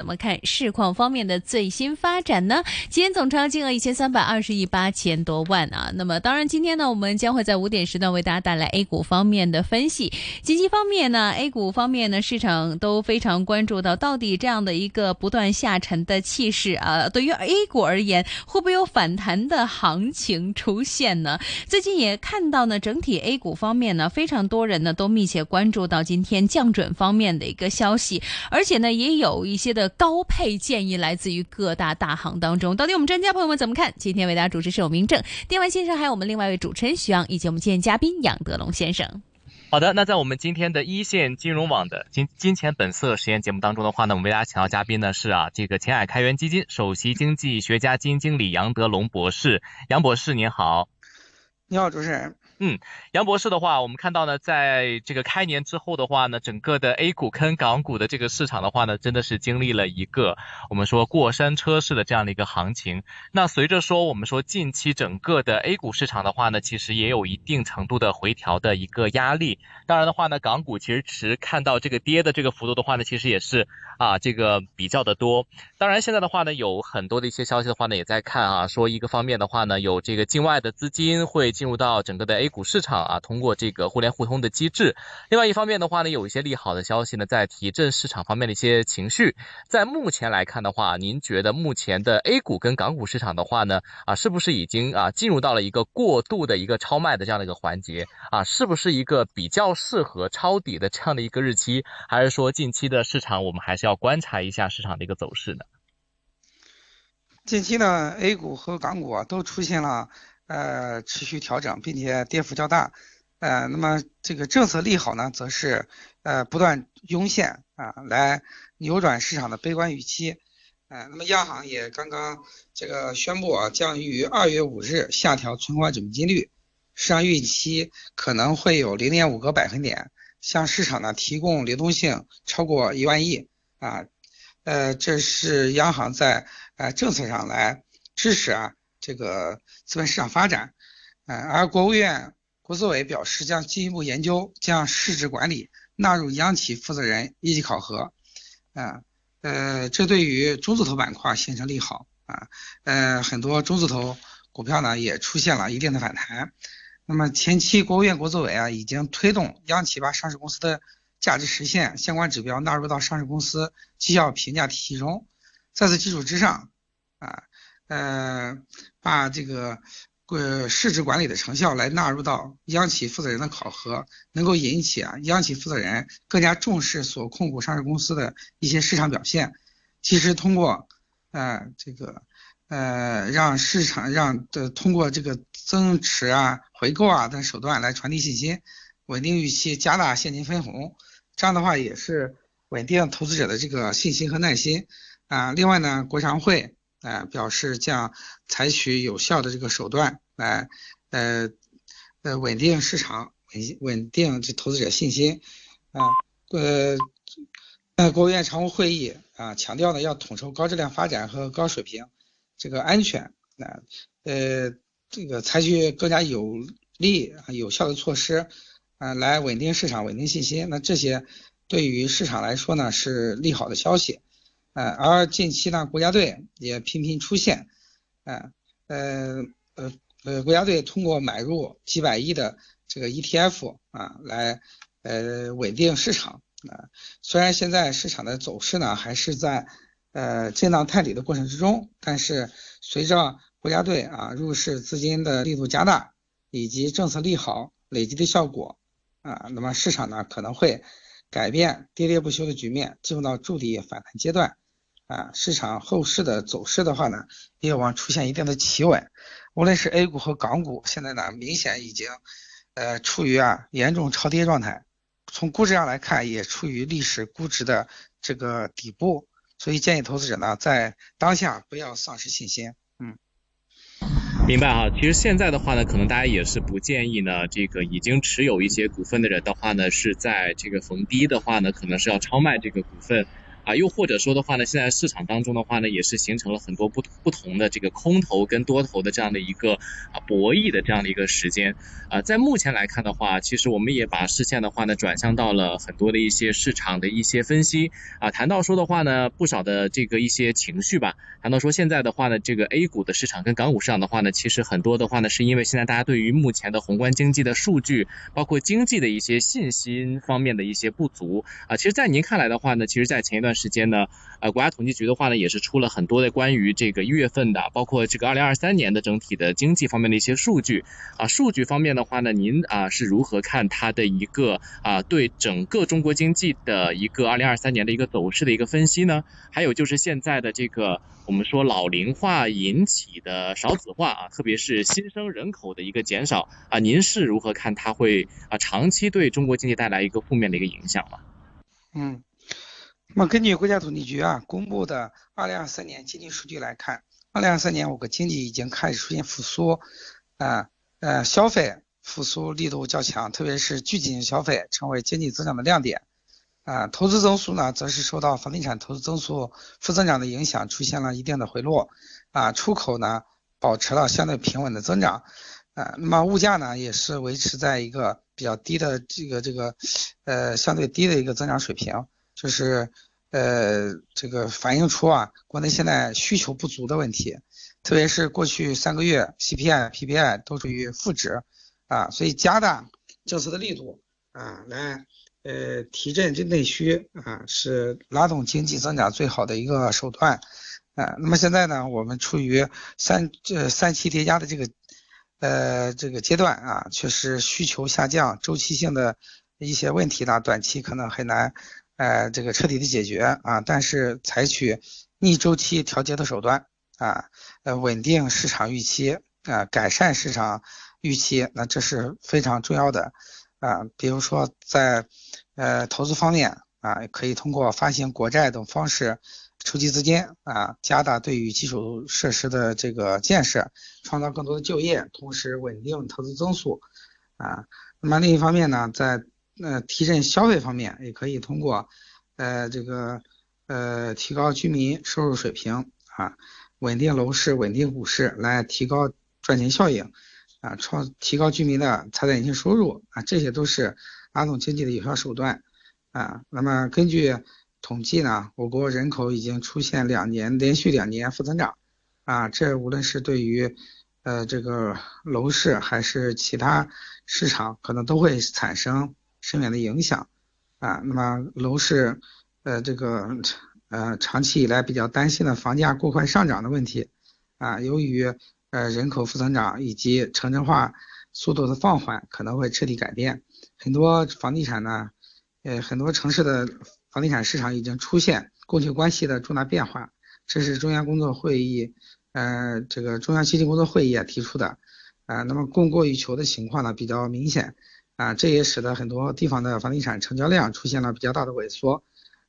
怎么看市况方面的最新发展呢？今天总成交金额一千三百二十亿八千多万啊。那么当然，今天呢，我们将会在五点时段为大家带来 A 股方面的分析。经济方面呢，A 股方面呢，市场都非常关注到，到底这样的一个不断下沉的气势啊，对于 A 股而言，会不会有反弹的行情出现呢？最近也看到呢，整体 A 股方面呢，非常多人呢都密切关注到今天降准方面的一个消息，而且呢，也有一些的。高配建议来自于各大大行当中，到底我们专家朋友们怎么看？今天为大家主持是有明正、电玩先生，还有我们另外一位主持人徐昂，以及我们今天嘉宾杨德龙先生。好的，那在我们今天的一线金融网的金金钱本色实验节目当中的话呢，我们为大家请到嘉宾呢是啊这个前海开源基金首席经济学家基金经理杨德龙博士，杨博士您好。你好，主持人。嗯，杨博士的话，我们看到呢，在这个开年之后的话呢，整个的 A 股跟港股的这个市场的话呢，真的是经历了一个我们说过山车式的这样的一个行情。那随着说我们说近期整个的 A 股市场的话呢，其实也有一定程度的回调的一个压力。当然的话呢，港股其实持看到这个跌的这个幅度的话呢，其实也是啊这个比较的多。当然现在的话呢，有很多的一些消息的话呢，也在看啊，说一个方面的话呢，有这个境外的资金会进入到整个的 A 股市场啊，通过这个互联互通的机制。另外一方面的话呢，有一些利好的消息呢，在提振市场方面的一些情绪。在目前来看的话，您觉得目前的 A 股跟港股市场的话呢，啊，是不是已经啊进入到了一个过度的一个超卖的这样的一个环节啊？是不是一个比较适合抄底的这样的一个日期？还是说近期的市场我们还是要观察一下市场的一个走势呢？近期呢，A 股和港股啊都出现了。呃，持续调整，并且跌幅较大，呃，那么这个政策利好呢，则是呃不断涌现啊，来扭转市场的悲观预期，呃，那么央行也刚刚这个宣布啊，将于二月五日下调存款准备金率，市场预期可能会有零点五个百分点，向市场呢提供流动性超过一万亿啊，呃，这是央行在呃政策上来支持啊。这个资本市场发展，呃，而国务院国资委表示将进一步研究将市值管理纳入央企负责人一级考核，啊，呃，这对于中字头板块形成利好啊，呃，很多中字头股票呢也出现了一定的反弹。那么前期国务院国资委啊已经推动央企把上市公司的价值实现相关指标纳入到上市公司绩效评价体系中，在此基础之上，啊。呃，把这个呃市值管理的成效来纳入到央企负责人的考核，能够引起啊央企负责人更加重视所控股上市公司的一些市场表现，及时通过呃这个呃让市场让的通过这个增持啊回购啊等手段来传递信心，稳定预期，加大现金分红，这样的话也是稳定投资者的这个信心和耐心啊。另外呢，国常会。呃，表示将采取有效的这个手段来，呃，呃，稳定市场，稳稳定这投资者信心。啊，呃，呃，国务院常务会议啊强调呢，要统筹高质量发展和高水平这个安全。啊，呃，这个采取更加有力、有效的措施，啊，来稳定市场、稳定信心。那这些对于市场来说呢，是利好的消息。呃，而近期呢，国家队也频频出现，呃，呃，呃，呃，国家队通过买入几百亿的这个 ETF 啊，来呃稳定市场啊。虽然现在市场的走势呢还是在呃震荡探底的过程之中，但是随着国家队啊入市资金的力度加大，以及政策利好累积的效果啊，那么市场呢可能会改变跌跌不休的局面，进入到筑底反弹阶段。啊，市场后市的走势的话呢，也有望出现一定的企稳。无论是 A 股和港股，现在呢明显已经，呃，处于啊严重超跌状态。从估值上来看，也处于历史估值的这个底部。所以建议投资者呢，在当下不要丧失信心。明白啊。其实现在的话呢，可能大家也是不建议呢，这个已经持有一些股份的人的话呢，是在这个逢低的话呢，可能是要超卖这个股份。啊，又或者说的话呢，现在市场当中的话呢，也是形成了很多不不同的这个空头跟多头的这样的一个啊博弈的这样的一个时间。啊，在目前来看的话，其实我们也把视线的话呢转向到了很多的一些市场的一些分析。啊，谈到说的话呢，不少的这个一些情绪吧，谈到说现在的话呢，这个 A 股的市场跟港股市场的话呢，其实很多的话呢，是因为现在大家对于目前的宏观经济的数据，包括经济的一些信心方面的一些不足。啊，其实，在您看来的话呢，其实，在前一段时间呢，呃，国家统计局的话呢，也是出了很多的关于这个一月份的，包括这个二零二三年的整体的经济方面的一些数据啊，数据方面的话呢，您啊是如何看它的一个啊对整个中国经济的一个二零二三年的一个走势的一个分析呢？还有就是现在的这个我们说老龄化引起的少子化啊，特别是新生人口的一个减少啊，您是如何看它会啊长期对中国经济带来一个负面的一个影响吗？嗯，那么根据国家统计局啊公布的二零二三年经济数据来看，二零二三年我国经济已经开始出现复苏，啊呃消费复苏力度较强，特别是聚集性消费成为经济增长的亮点，啊投资增速呢则是受到房地产投资增速负增长的影响，出现了一定的回落，啊出口呢保持了相对平稳的增长。啊，那么物价呢也是维持在一个比较低的这个这个，呃，相对低的一个增长水平，就是呃这个反映出啊国内现在需求不足的问题，特别是过去三个月 CPI、PPI 都处于负值，啊，所以加大政策的力度啊，来呃提振这内需啊，是拉动经济增长最好的一个手段，啊，那么现在呢，我们处于三这三期叠加的这个。呃，这个阶段啊，确实需求下降，周期性的一些问题呢，短期可能很难，呃，这个彻底的解决啊。但是采取逆周期调节的手段啊，呃，稳定市场预期啊，改善市场预期，那这是非常重要的啊。比如说在呃投资方面啊，可以通过发行国债等方式。筹集资金啊，加大对于基础设施的这个建设，创造更多的就业，同时稳定投资增速啊。那么另一方面呢，在呃提振消费方面，也可以通过呃这个呃提高居民收入水平啊，稳定楼市、稳定股市，来提高赚钱效应啊，创提高居民的财产性收入啊，这些都是拉动经济的有效手段啊。那么根据统计呢，我国人口已经出现两年连续两年负增长，啊，这无论是对于呃这个楼市还是其他市场，可能都会产生深远的影响，啊，那么楼市呃这个呃长期以来比较担心的房价过快上涨的问题，啊，由于呃人口负增长以及城镇化速度的放缓，可能会彻底改变，很多房地产呢，呃很多城市的。房地产市场已经出现供求关系的重大变化，这是中央工作会议，呃，这个中央经济工作会议也提出的，啊，那么供过于求的情况呢比较明显，啊，这也使得很多地方的房地产成交量出现了比较大的萎缩，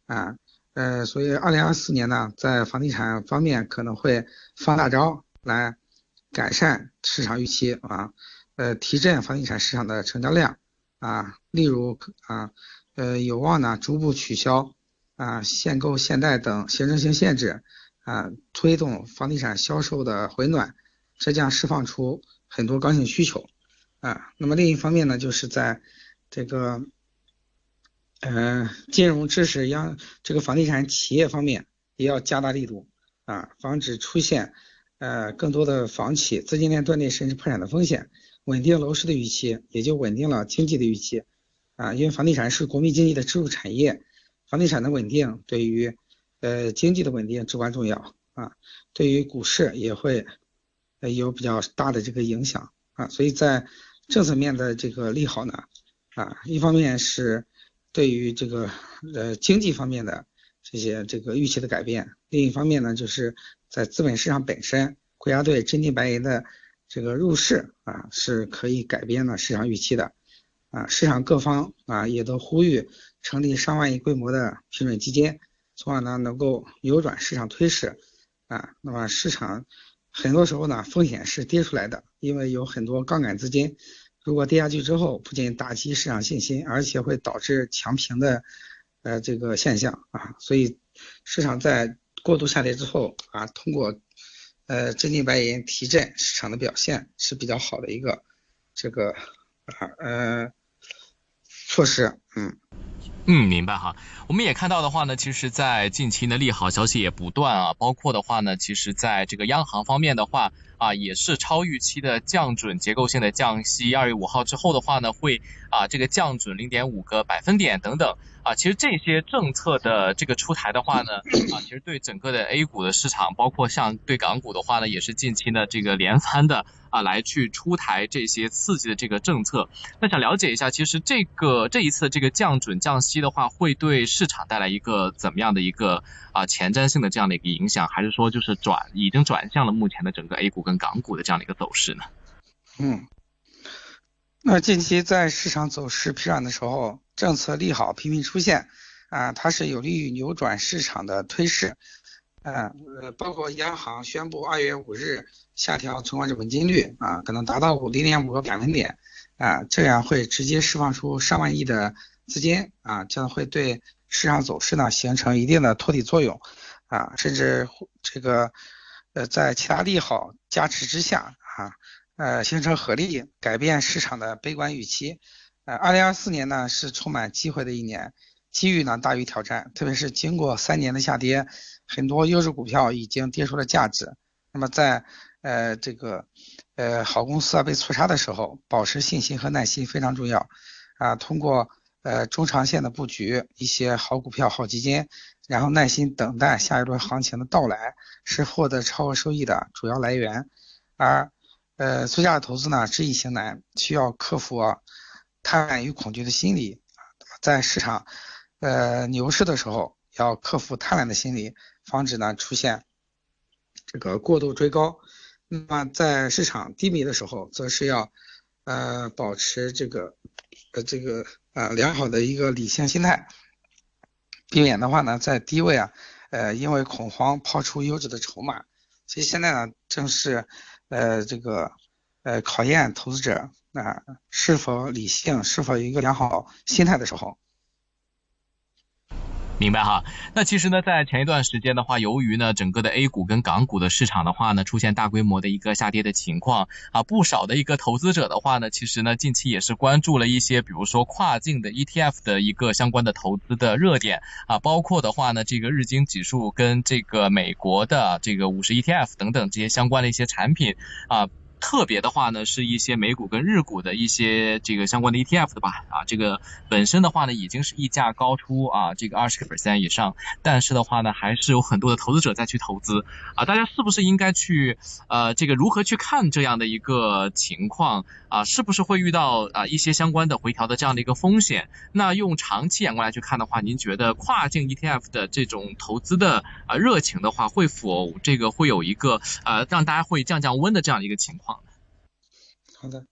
啊，呃，所以二零二四年呢，在房地产方面可能会放大招来改善市场预期啊，呃，提振房地产市场的成交量啊，例如啊。呃，有望呢逐步取消啊限购限贷等行政性限制啊，推动房地产销售的回暖，这将释放出很多刚性需求啊。那么另一方面呢，就是在这个呃金融支持央这个房地产企业方面也要加大力度啊，防止出现呃更多的房企资金链断裂甚至破产的风险，稳定楼市的预期，也就稳定了经济的预期。啊，因为房地产是国民经济的支柱产业，房地产的稳定对于呃经济的稳定至关重要啊，对于股市也会呃有比较大的这个影响啊，所以在政策面的这个利好呢啊，一方面是对于这个呃经济方面的这些这个预期的改变，另一方面呢就是在资本市场本身，国家队真金白银的这个入市啊是可以改变了市场预期的。啊，市场各方啊也都呼吁成立上万亿规模的批准基金，从而呢能够扭转市场推势啊。那么市场很多时候呢风险是跌出来的，因为有很多杠杆资金，如果跌下去之后，不仅打击市场信心，而且会导致强平的呃这个现象啊，所以市场在过度下跌之后啊，通过呃真金白银提振市场的表现是比较好的一个这个啊呃措施，嗯。嗯，明白哈。我们也看到的话呢，其实，在近期呢，利好消息也不断啊，包括的话呢，其实在这个央行方面的话啊，也是超预期的降准，结构性的降息。二月五号之后的话呢，会啊这个降准零点五个百分点等等啊。其实这些政策的这个出台的话呢，啊，其实对整个的 A 股的市场，包括像对港股的话呢，也是近期的这个连番的。啊，来去出台这些刺激的这个政策，那想了解一下，其实这个这一次这个降准降息期的话，会对市场带来一个怎么样的一个啊前瞻性的这样的一个影响，还是说就是转已经转向了目前的整个 A 股跟港股的这样的一个走势呢？嗯，那近期在市场走势疲软的时候，政策利好频频出现啊，它是有利于扭转市场的推势。嗯，呃，包括央行宣布二月五日下调存款准备金率啊，可能达到五零点五个百分点啊，这样会直接释放出上万亿的资金啊，将会对市场走势呢形成一定的托底作用啊，甚至这个呃在其他利好加持之下啊，呃形成合力改变市场的悲观预期。呃，二零二四年呢是充满机会的一年，机遇呢大于挑战，特别是经过三年的下跌。很多优质股票已经跌出了价值，那么在呃这个呃好公司啊被错杀的时候，保持信心和耐心非常重要啊。通过呃中长线的布局，一些好股票、好基金，然后耐心等待下一轮行情的到来，是获得超额收益的主要来源。而呃最佳的投资呢，知易行难，需要克服贪婪与恐惧的心理，在市场呃牛市的时候，要克服贪婪的心理。防止呢出现这个过度追高，那么在市场低迷的时候，则是要呃保持这个呃这个啊良好的一个理性心态，避免的话呢在低位啊呃因为恐慌抛出优质的筹码，所以现在呢正是呃这个呃考验投资者啊是否理性，是否有一个良好心态的时候。明白哈，那其实呢，在前一段时间的话，由于呢整个的 A 股跟港股的市场的话呢，出现大规模的一个下跌的情况啊，不少的一个投资者的话呢，其实呢近期也是关注了一些，比如说跨境的 ETF 的一个相关的投资的热点啊，包括的话呢，这个日经指数跟这个美国的这个五十 ETF 等等这些相关的一些产品啊。特别的话呢，是一些美股跟日股的一些这个相关的 ETF 的吧，啊，这个本身的话呢，已经是溢价高出啊，这个二十个 percent 以上，但是的话呢，还是有很多的投资者在去投资啊，大家是不是应该去呃，这个如何去看这样的一个情况啊？是不是会遇到啊一些相关的回调的这样的一个风险？那用长期眼光来去看的话，您觉得跨境 ETF 的这种投资的啊热情的话，会否这个会有一个呃让大家会降降温的这样的一个情况？好的，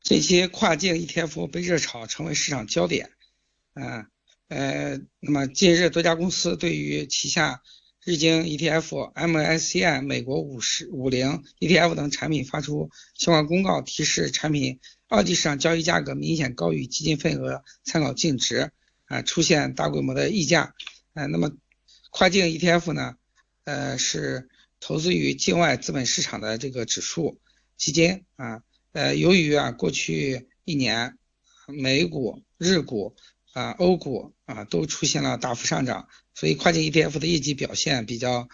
这些跨境 ETF 被热炒，成为市场焦点。啊呃，那么近日多家公司对于旗下日经 ETF、MSCI 美国五十五零 ETF 等产品发出相关公告，提示产品二级市场交易价格明显高于基金份额参考净值，啊，出现大规模的溢价。啊，那么跨境 ETF 呢，呃，是投资于境外资本市场的这个指数。基金啊，呃，由于啊过去一年美股、日股啊、欧股啊都出现了大幅上涨，所以跨境 ETF 的业绩表现比较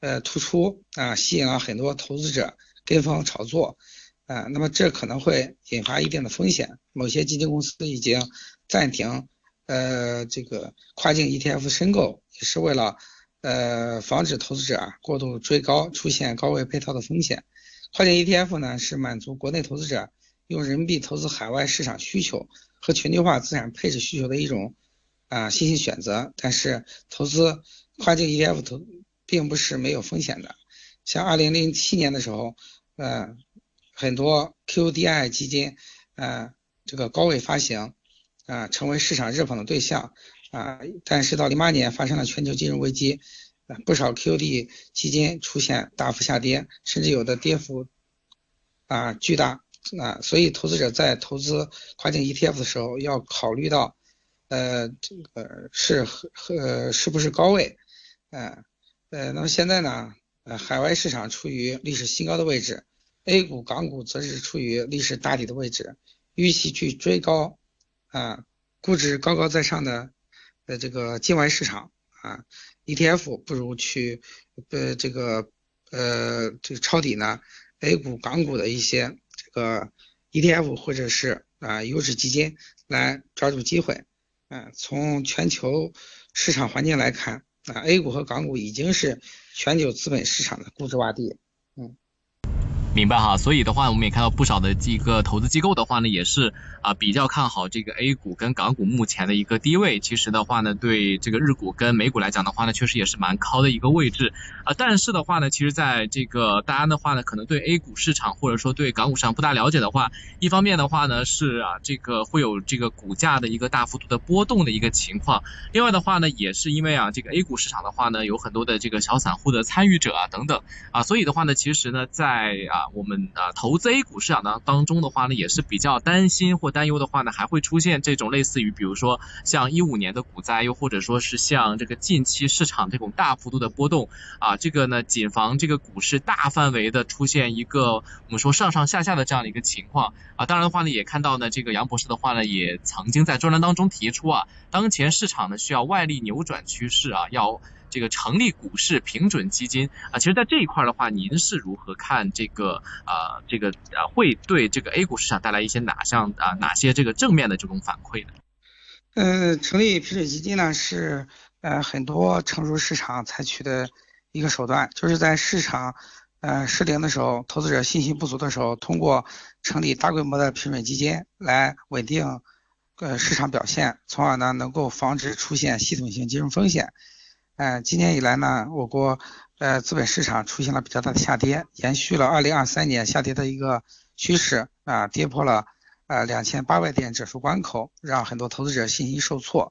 呃突出啊，吸引了很多投资者跟风炒作啊。那么这可能会引发一定的风险，某些基金公司已经暂停呃这个跨境 ETF 申购，也是为了呃防止投资者啊过度追高，出现高位配套的风险。跨境 ETF 呢，是满足国内投资者用人民币投资海外市场需求和全球化资产配置需求的一种啊新兴选择。但是，投资跨境 ETF 投并不是没有风险的。像2007年的时候，呃，很多 QDI 基金，呃，这个高位发行，啊，成为市场热捧的对象，啊，但是到08年发生了全球金融危机。不少 QD 基金出现大幅下跌，甚至有的跌幅啊巨大啊，所以投资者在投资跨境 ETF 的时候要考虑到，呃，这个是和和是不是高位？呃呃，那么现在呢，呃，海外市场处于历史新高的位置，A 股、港股则是处于历史大底的位置，预期去追高啊，估值高高在上的呃这个境外市场啊 ETF，不如去呃这个呃这个抄底呢 A 股、港股的一些这个 ETF 或者是啊优质基金来抓住机会。嗯，从全球市场环境来看，啊，A 股和港股已经是全球资本市场的估值洼地。明白哈，所以的话，我们也看到不少的这个投资机构的话呢，也是啊比较看好这个 A 股跟港股目前的一个低位。其实的话呢，对这个日股跟美股来讲的话呢，确实也是蛮高的一个位置啊。但是的话呢，其实在这个大家的话呢，可能对 A 股市场或者说对港股市场不大了解的话，一方面的话呢是啊这个会有这个股价的一个大幅度的波动的一个情况。另外的话呢，也是因为啊这个 A 股市场的话呢，有很多的这个小散户的参与者啊等等啊，所以的话呢，其实呢在啊。我们啊，投资 A 股市场当当中的话呢，也是比较担心或担忧的话呢，还会出现这种类似于，比如说像一五年的股灾，又或者说是像这个近期市场这种大幅度的波动啊，这个呢，谨防这个股市大范围的出现一个我们说上上下下的这样的一个情况啊。当然的话呢，也看到呢，这个杨博士的话呢，也曾经在专栏当中提出啊，当前市场呢需要外力扭转趋势啊，要。这个成立股市平准基金啊，其实，在这一块的话，您是如何看这个啊，这个啊，会对这个 A 股市场带来一些哪项啊，哪些这个正面的这种反馈呢？嗯，成立平准基金呢，是呃很多成熟市场采取的一个手段，就是在市场呃失灵的时候，投资者信心不足的时候，通过成立大规模的平准基金来稳定呃市场表现，从而呢能够防止出现系统性金融风险。嗯，今年以来呢，我国呃资本市场出现了比较大的下跌，延续了2023年下跌的一个趋势啊，跌破了呃2800点指数关口，让很多投资者信心受挫。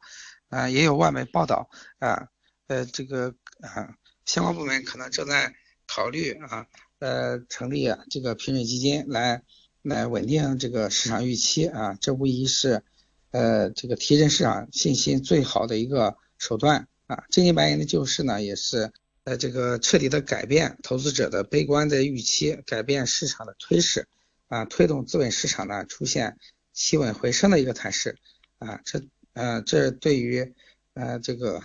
呃，也有外媒报道啊，呃这个啊相关部门可能正在考虑啊，呃成立这个平准基金来来稳定这个市场预期啊，这无疑是呃这个提振市场信心最好的一个手段。啊，真金白银的救市呢，也是呃这个彻底的改变投资者的悲观的预期，改变市场的推势，啊，推动资本市场呢出现企稳回升的一个态势，啊，这呃这对于呃这个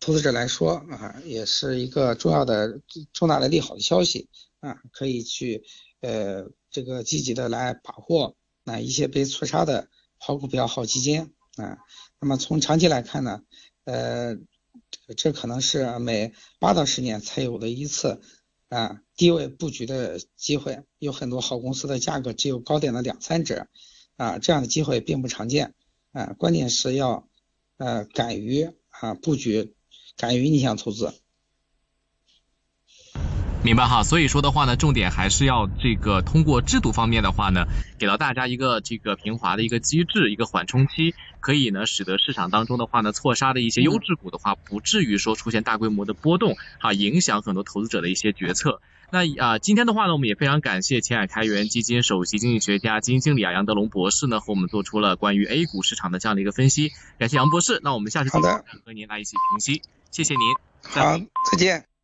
投资者来说啊，也是一个重要的重大的利好的消息，啊，可以去呃这个积极的来把握啊一些被错杀的好股票、好基金啊，那么从长期来看呢。呃，这可能是每八到十年才有的一次啊低位布局的机会，有很多好公司的价格只有高点的两三折啊，这样的机会并不常见啊，关键是要呃敢于啊布局，敢于逆向投资。明白哈，所以说的话呢，重点还是要这个通过制度方面的话呢，给到大家一个这个平滑的一个机制，一个缓冲期，可以呢使得市场当中的话呢，错杀的一些优质股的话，不至于说出现大规模的波动，哈，影响很多投资者的一些决策。那啊，今天的话呢，我们也非常感谢前海开源基金首席经济学家、基金经理啊杨德龙博士呢，和我们做出了关于 A 股市场的这样的一个分析。感谢杨博士，那我们下次好的和您来一起评析，谢谢您。好，再见。